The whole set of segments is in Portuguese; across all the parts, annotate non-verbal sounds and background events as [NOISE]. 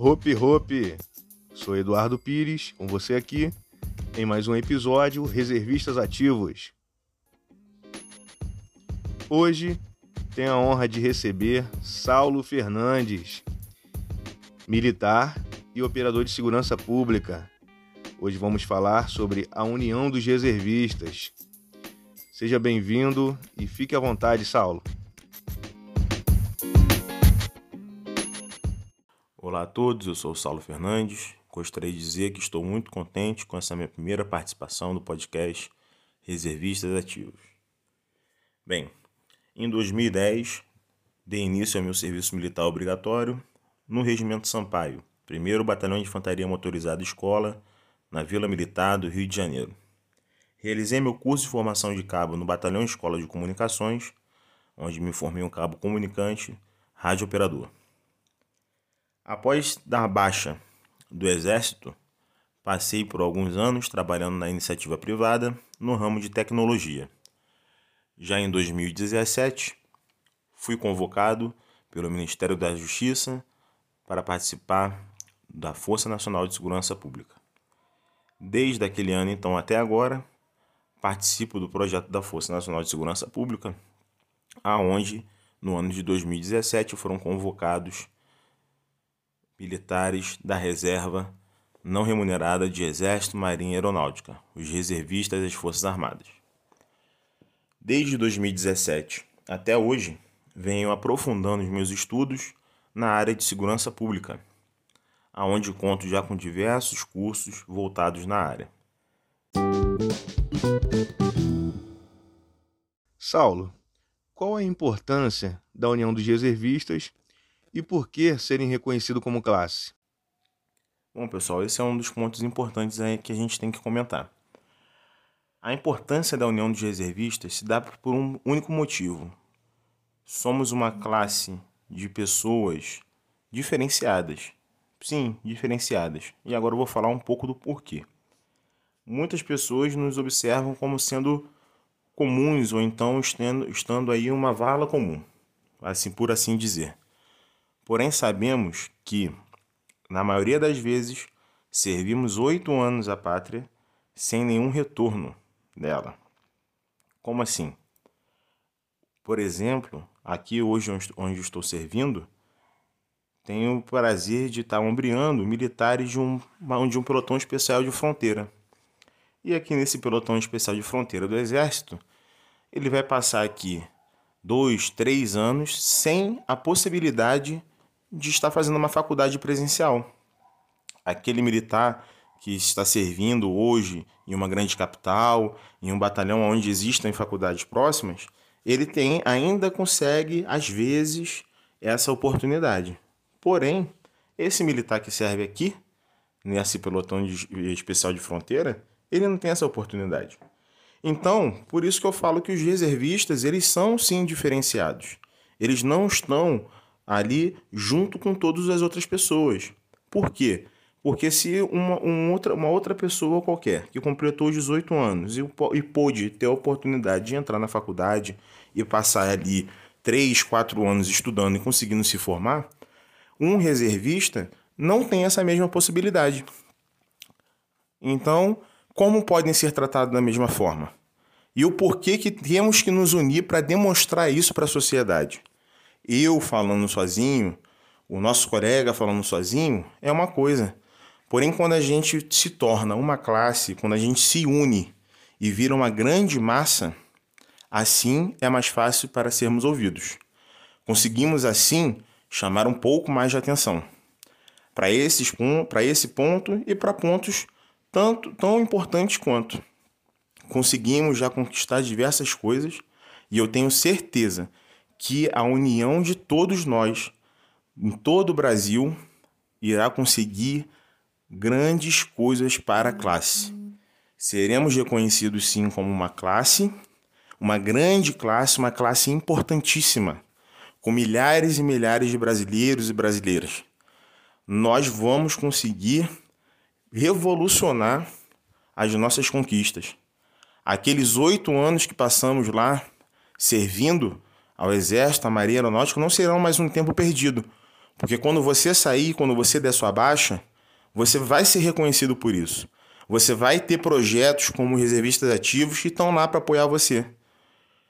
Hope Hope! Sou Eduardo Pires, com você aqui em mais um episódio Reservistas Ativos. Hoje tenho a honra de receber Saulo Fernandes, militar e operador de segurança pública. Hoje vamos falar sobre a União dos Reservistas. Seja bem-vindo e fique à vontade, Saulo. Olá a todos, eu sou o Saulo Fernandes. Gostaria de dizer que estou muito contente com essa minha primeira participação no podcast Reservistas Ativos. Bem, em 2010, dei início ao meu serviço militar obrigatório no Regimento Sampaio, primeiro Batalhão de Infantaria Motorizada Escola, na Vila Militar do Rio de Janeiro. Realizei meu curso de formação de cabo no Batalhão Escola de Comunicações, onde me formei um cabo comunicante, rádio operador. Após dar baixa do Exército, passei por alguns anos trabalhando na iniciativa privada no ramo de tecnologia. Já em 2017, fui convocado pelo Ministério da Justiça para participar da Força Nacional de Segurança Pública. Desde aquele ano então até agora, participo do projeto da Força Nacional de Segurança Pública, aonde no ano de 2017 foram convocados militares da reserva não remunerada de Exército, Marinha e Aeronáutica, os reservistas das Forças Armadas. Desde 2017 até hoje, venho aprofundando os meus estudos na área de segurança pública, aonde conto já com diversos cursos voltados na área. Saulo, qual a importância da União dos Reservistas e por que serem reconhecidos como classe? Bom, pessoal, esse é um dos pontos importantes aí que a gente tem que comentar. A importância da união dos reservistas se dá por um único motivo. Somos uma classe de pessoas diferenciadas. Sim, diferenciadas. E agora eu vou falar um pouco do porquê. Muitas pessoas nos observam como sendo comuns ou então estando, estando aí uma vala comum, assim por assim dizer. Porém, sabemos que, na maioria das vezes, servimos oito anos à pátria sem nenhum retorno dela. Como assim? Por exemplo, aqui hoje onde estou servindo, tenho o prazer de estar ombreando militares de um, de um pelotão especial de fronteira. E aqui nesse pelotão especial de fronteira do Exército, ele vai passar aqui dois, três anos sem a possibilidade de estar fazendo uma faculdade presencial. Aquele militar que está servindo hoje em uma grande capital, em um batalhão onde existem faculdades próximas, ele tem ainda consegue às vezes essa oportunidade. Porém, esse militar que serve aqui nesse pelotão de, especial de fronteira, ele não tem essa oportunidade. Então, por isso que eu falo que os reservistas, eles são sim diferenciados. Eles não estão ali junto com todas as outras pessoas. Por quê? Porque se uma, outra, uma outra pessoa qualquer que completou os 18 anos e, e pôde ter a oportunidade de entrar na faculdade e passar ali 3, 4 anos estudando e conseguindo se formar, um reservista não tem essa mesma possibilidade. Então, como podem ser tratados da mesma forma? E o porquê que temos que nos unir para demonstrar isso para a sociedade? Eu falando sozinho, o nosso colega falando sozinho, é uma coisa. Porém, quando a gente se torna uma classe, quando a gente se une e vira uma grande massa, assim é mais fácil para sermos ouvidos. Conseguimos, assim, chamar um pouco mais de atenção para esse ponto e para pontos tanto tão importantes quanto. Conseguimos já conquistar diversas coisas e eu tenho certeza que a união de todos nós, em todo o Brasil, irá conseguir grandes coisas para a classe. Seremos reconhecidos sim como uma classe, uma grande classe, uma classe importantíssima, com milhares e milhares de brasileiros e brasileiras. Nós vamos conseguir revolucionar as nossas conquistas. Aqueles oito anos que passamos lá servindo ao Exército, à Marinha Aeronáutica, não serão mais um tempo perdido, Porque quando você sair, quando você der sua baixa, você vai ser reconhecido por isso. Você vai ter projetos como reservistas ativos que estão lá para apoiar você.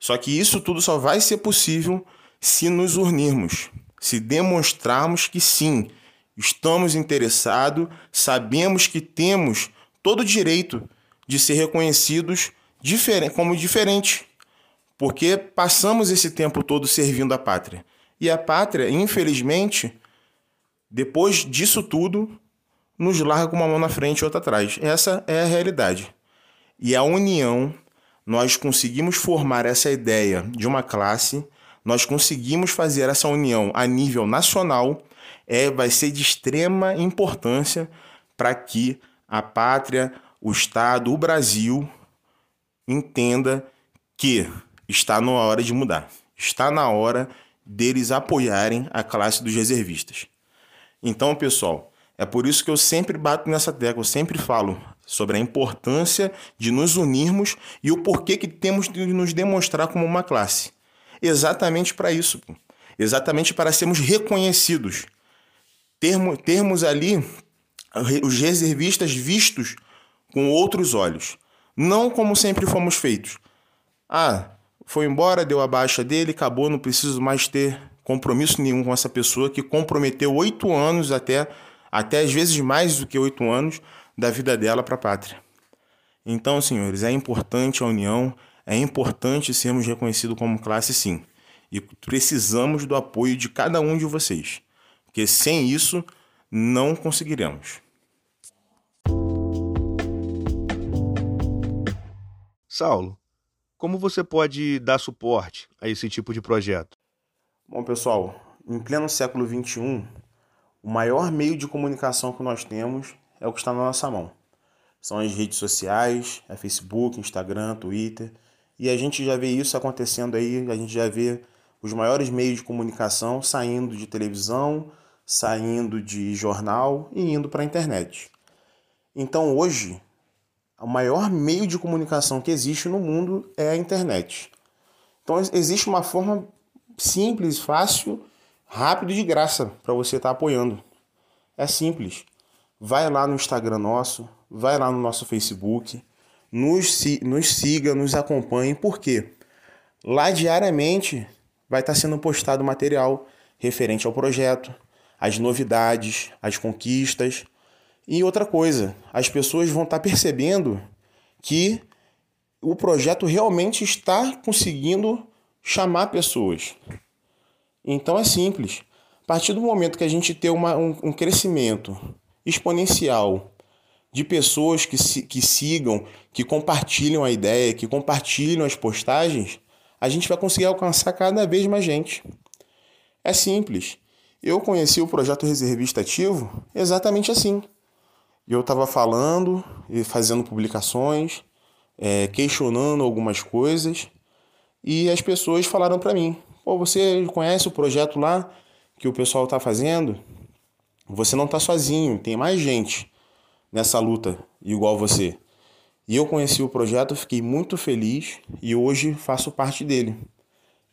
Só que isso tudo só vai ser possível se nos unirmos, se demonstrarmos que sim, estamos interessados, sabemos que temos todo o direito de ser reconhecidos como diferentes, porque passamos esse tempo todo servindo a pátria. E a pátria, infelizmente, depois disso tudo, nos larga com uma mão na frente e outra atrás. Essa é a realidade. E a união, nós conseguimos formar essa ideia de uma classe, nós conseguimos fazer essa união a nível nacional, é, vai ser de extrema importância para que a pátria, o Estado, o Brasil entenda que está na hora de mudar. Está na hora deles apoiarem a classe dos reservistas. Então, pessoal, é por isso que eu sempre bato nessa tecla, eu sempre falo sobre a importância de nos unirmos e o porquê que temos de nos demonstrar como uma classe. Exatamente para isso, exatamente para sermos reconhecidos, termos, termos ali os reservistas vistos com outros olhos, não como sempre fomos feitos. Ah, foi embora, deu a baixa dele, acabou, não preciso mais ter compromisso nenhum com essa pessoa que comprometeu oito anos até, até às vezes mais do que oito anos da vida dela para a pátria. Então, senhores, é importante a união, é importante sermos reconhecidos como classe, sim. E precisamos do apoio de cada um de vocês, porque sem isso não conseguiremos. Saulo, como você pode dar suporte a esse tipo de projeto? Bom, pessoal, em pleno século XXI, o maior meio de comunicação que nós temos é o que está na nossa mão. São as redes sociais, é Facebook, Instagram, Twitter, e a gente já vê isso acontecendo aí, a gente já vê os maiores meios de comunicação saindo de televisão, saindo de jornal e indo para a internet. Então hoje, o maior meio de comunicação que existe no mundo é a internet. Então existe uma forma simples, fácil, rápido e de graça para você estar tá apoiando. É simples. Vai lá no Instagram nosso, vai lá no nosso Facebook, nos, nos siga, nos acompanhe, porque lá diariamente vai estar tá sendo postado material referente ao projeto, as novidades, as conquistas e outra coisa, as pessoas vão estar percebendo que o projeto realmente está conseguindo chamar pessoas. Então é simples. A partir do momento que a gente tem uma, um, um crescimento exponencial de pessoas que, se, que sigam, que compartilham a ideia, que compartilham as postagens, a gente vai conseguir alcançar cada vez mais gente. É simples. Eu conheci o projeto Reservista Ativo exatamente assim. Eu estava falando e fazendo publicações, é, questionando algumas coisas, e as pessoas falaram para mim: Pô, você conhece o projeto lá que o pessoal está fazendo? Você não está sozinho, tem mais gente nessa luta igual você. E eu conheci o projeto, fiquei muito feliz e hoje faço parte dele.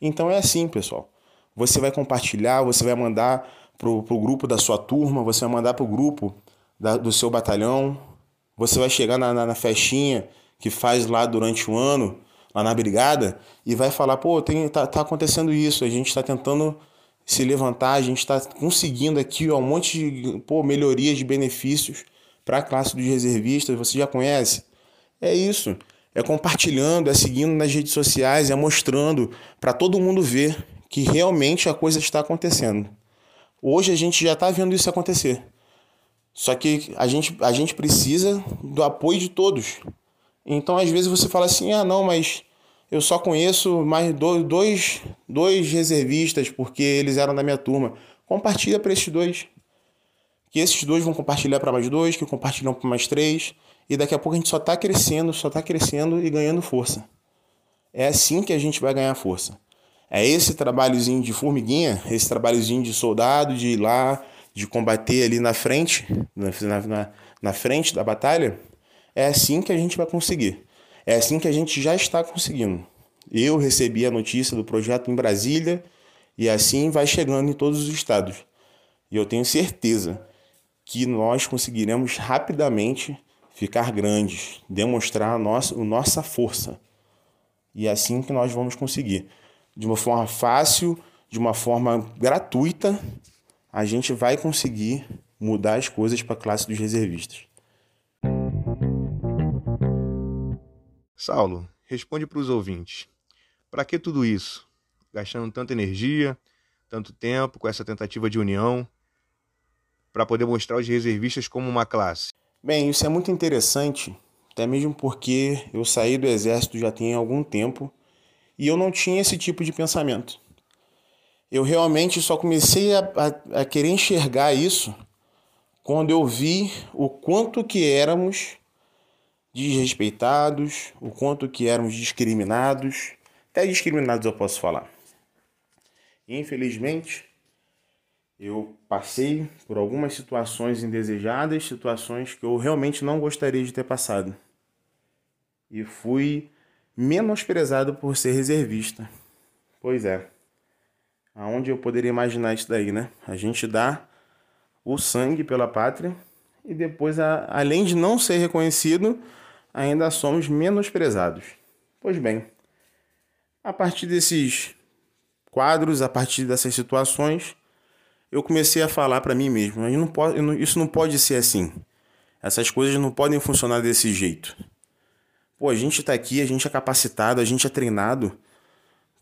Então é assim, pessoal. Você vai compartilhar, você vai mandar pro, pro grupo da sua turma, você vai mandar pro grupo da, do seu batalhão, você vai chegar na, na, na, festinha que faz lá durante o ano, lá na brigada, e vai falar, pô, tem, tá, tá acontecendo isso, a gente está tentando se levantar, a gente está conseguindo aqui ó, um monte de pô, melhorias de benefícios para a classe dos reservistas, você já conhece? É isso. É compartilhando, é seguindo nas redes sociais, é mostrando para todo mundo ver que realmente a coisa está acontecendo. Hoje a gente já está vendo isso acontecer. Só que a gente, a gente precisa do apoio de todos. Então, às vezes, você fala assim: ah, não, mas eu só conheço mais dois, dois reservistas porque eles eram da minha turma. Compartilha para esses dois. Que esses dois vão compartilhar para mais dois, que compartilham para mais três. E daqui a pouco a gente só está crescendo, só está crescendo e ganhando força. É assim que a gente vai ganhar força. É esse trabalhozinho de formiguinha, esse trabalhozinho de soldado, de ir lá, de combater ali na frente, na, na, na frente da batalha, é assim que a gente vai conseguir. É assim que a gente já está conseguindo. Eu recebi a notícia do projeto em Brasília e assim vai chegando em todos os estados. E eu tenho certeza que nós conseguiremos rapidamente ficar grandes, demonstrar a nossa, a nossa força. E é assim que nós vamos conseguir. De uma forma fácil, de uma forma gratuita, a gente vai conseguir mudar as coisas para a classe dos reservistas. Saulo, responde para os ouvintes. Para que tudo isso? Gastando tanta energia, tanto tempo com essa tentativa de união, para poder mostrar os reservistas como uma classe? Bem, isso é muito interessante, até mesmo porque eu saí do exército já tem algum tempo e eu não tinha esse tipo de pensamento. Eu realmente só comecei a, a, a querer enxergar isso quando eu vi o quanto que éramos desrespeitados, o quanto que éramos discriminados, até discriminados eu posso falar. Infelizmente, eu passei por algumas situações indesejadas, situações que eu realmente não gostaria de ter passado. E fui menosprezado por ser reservista. Pois é. Aonde eu poderia imaginar isso daí, né? A gente dá o sangue pela pátria e depois, além de não ser reconhecido, ainda somos menosprezados. Pois bem, a partir desses quadros, a partir dessas situações, eu comecei a falar para mim mesmo: não pode, isso não pode ser assim. Essas coisas não podem funcionar desse jeito. Pô, a gente está aqui, a gente é capacitado, a gente é treinado.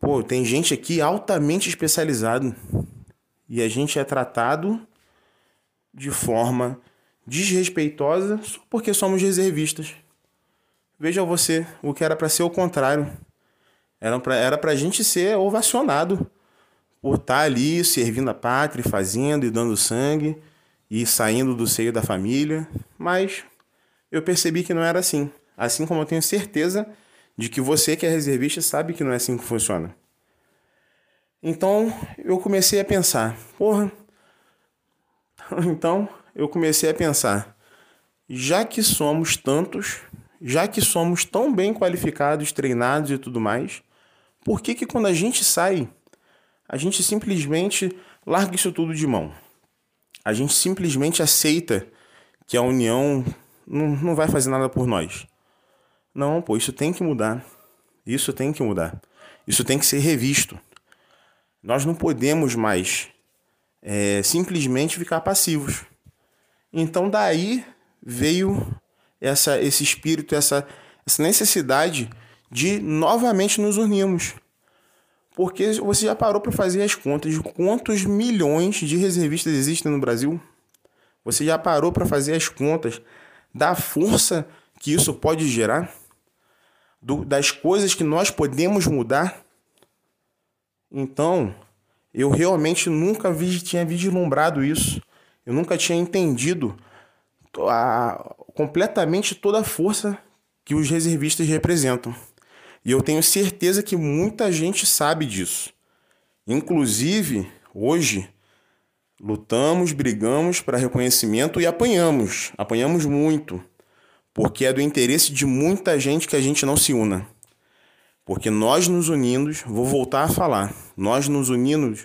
Pô, tem gente aqui altamente especializado e a gente é tratado de forma desrespeitosa só porque somos reservistas. Veja você, o que era para ser o contrário. Era para era a gente ser ovacionado por estar tá ali servindo a pátria, fazendo e dando sangue e saindo do seio da família. Mas eu percebi que não era assim. Assim como eu tenho certeza de que você que é reservista sabe que não é assim que funciona. Então eu comecei a pensar, porra, [LAUGHS] então eu comecei a pensar, já que somos tantos, já que somos tão bem qualificados, treinados e tudo mais, por que que quando a gente sai, a gente simplesmente larga isso tudo de mão? A gente simplesmente aceita que a união não, não vai fazer nada por nós. Não, pô, isso tem que mudar. Isso tem que mudar. Isso tem que ser revisto. Nós não podemos mais é, simplesmente ficar passivos. Então daí veio essa, esse espírito, essa, essa necessidade de novamente nos unirmos. Porque você já parou para fazer as contas de quantos milhões de reservistas existem no Brasil? Você já parou para fazer as contas da força que isso pode gerar? Do, das coisas que nós podemos mudar? Então, eu realmente nunca vi, tinha vislumbrado isso. Eu nunca tinha entendido a, completamente toda a força que os reservistas representam. E eu tenho certeza que muita gente sabe disso. Inclusive, hoje, lutamos, brigamos para reconhecimento e apanhamos. Apanhamos muito. Porque é do interesse de muita gente que a gente não se una. Porque nós nos unindo, vou voltar a falar, nós nos unindo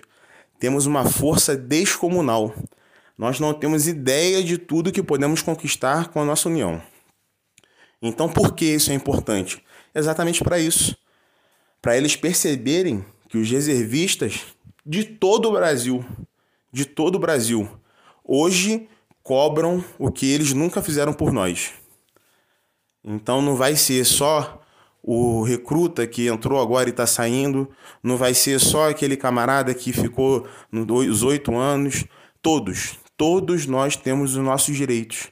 temos uma força descomunal. Nós não temos ideia de tudo que podemos conquistar com a nossa união. Então, por que isso é importante? Exatamente para isso. Para eles perceberem que os reservistas de todo o Brasil, de todo o Brasil, hoje cobram o que eles nunca fizeram por nós. Então não vai ser só o recruta que entrou agora e está saindo, não vai ser só aquele camarada que ficou nos oito anos. Todos, todos nós temos os nossos direitos.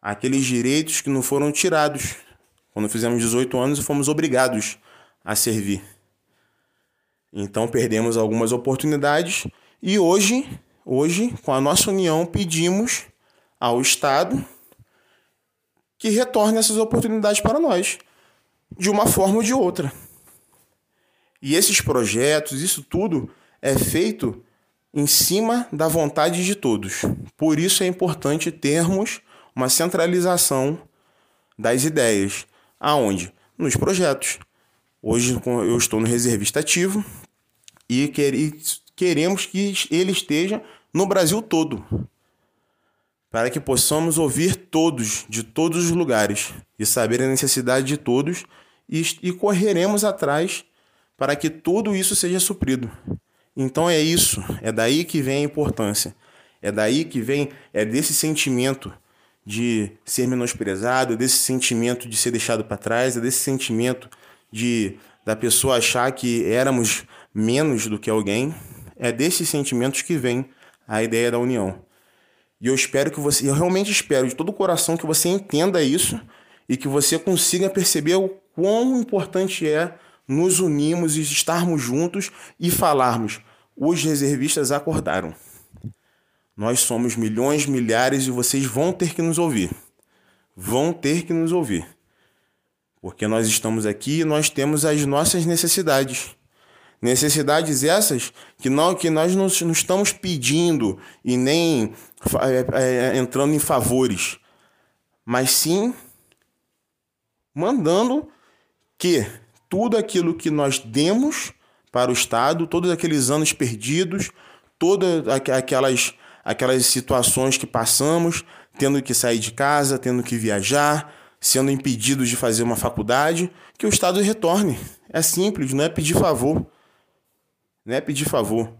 Aqueles direitos que não foram tirados quando fizemos 18 anos e fomos obrigados a servir. Então perdemos algumas oportunidades e hoje, hoje, com a nossa união, pedimos ao Estado que retorne essas oportunidades para nós de uma forma ou de outra. E esses projetos, isso tudo é feito em cima da vontade de todos. Por isso é importante termos uma centralização das ideias. Aonde? Nos projetos. Hoje eu estou no reservista ativo e queremos que ele esteja no Brasil todo, para que possamos ouvir todos, de todos os lugares, e saber a necessidade de todos, e, e correremos atrás para que tudo isso seja suprido. Então é isso, é daí que vem a importância. É daí que vem, é desse sentimento de ser menosprezado, é desse sentimento de ser deixado para trás, é desse sentimento de da pessoa achar que éramos menos do que alguém, é desses sentimentos que vem a ideia da união. E eu espero que você, eu realmente espero de todo o coração que você entenda isso e que você consiga perceber o quão importante é nos unirmos e estarmos juntos e falarmos: os reservistas acordaram. Nós somos milhões, milhares e vocês vão ter que nos ouvir. Vão ter que nos ouvir. Porque nós estamos aqui e nós temos as nossas necessidades. Necessidades essas que, não, que nós não, não estamos pedindo e nem é, é, entrando em favores, mas sim mandando que tudo aquilo que nós demos para o Estado, todos aqueles anos perdidos, todas aquelas, aquelas situações que passamos, tendo que sair de casa, tendo que viajar, sendo impedidos de fazer uma faculdade, que o Estado retorne. É simples, não é pedir favor. Não é pedir favor.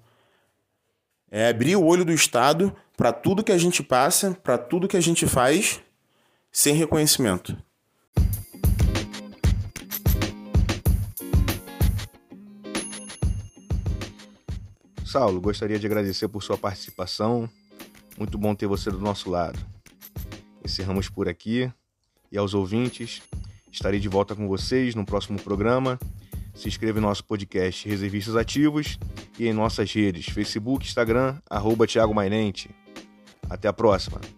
É abrir o olho do Estado para tudo que a gente passa, para tudo que a gente faz, sem reconhecimento. Saulo, gostaria de agradecer por sua participação. Muito bom ter você do nosso lado. Encerramos por aqui e aos ouvintes, estarei de volta com vocês no próximo programa. Se inscreva em nosso podcast Reservistas Ativos e em nossas redes Facebook, Instagram, arroba Thiago Mainente. Até a próxima!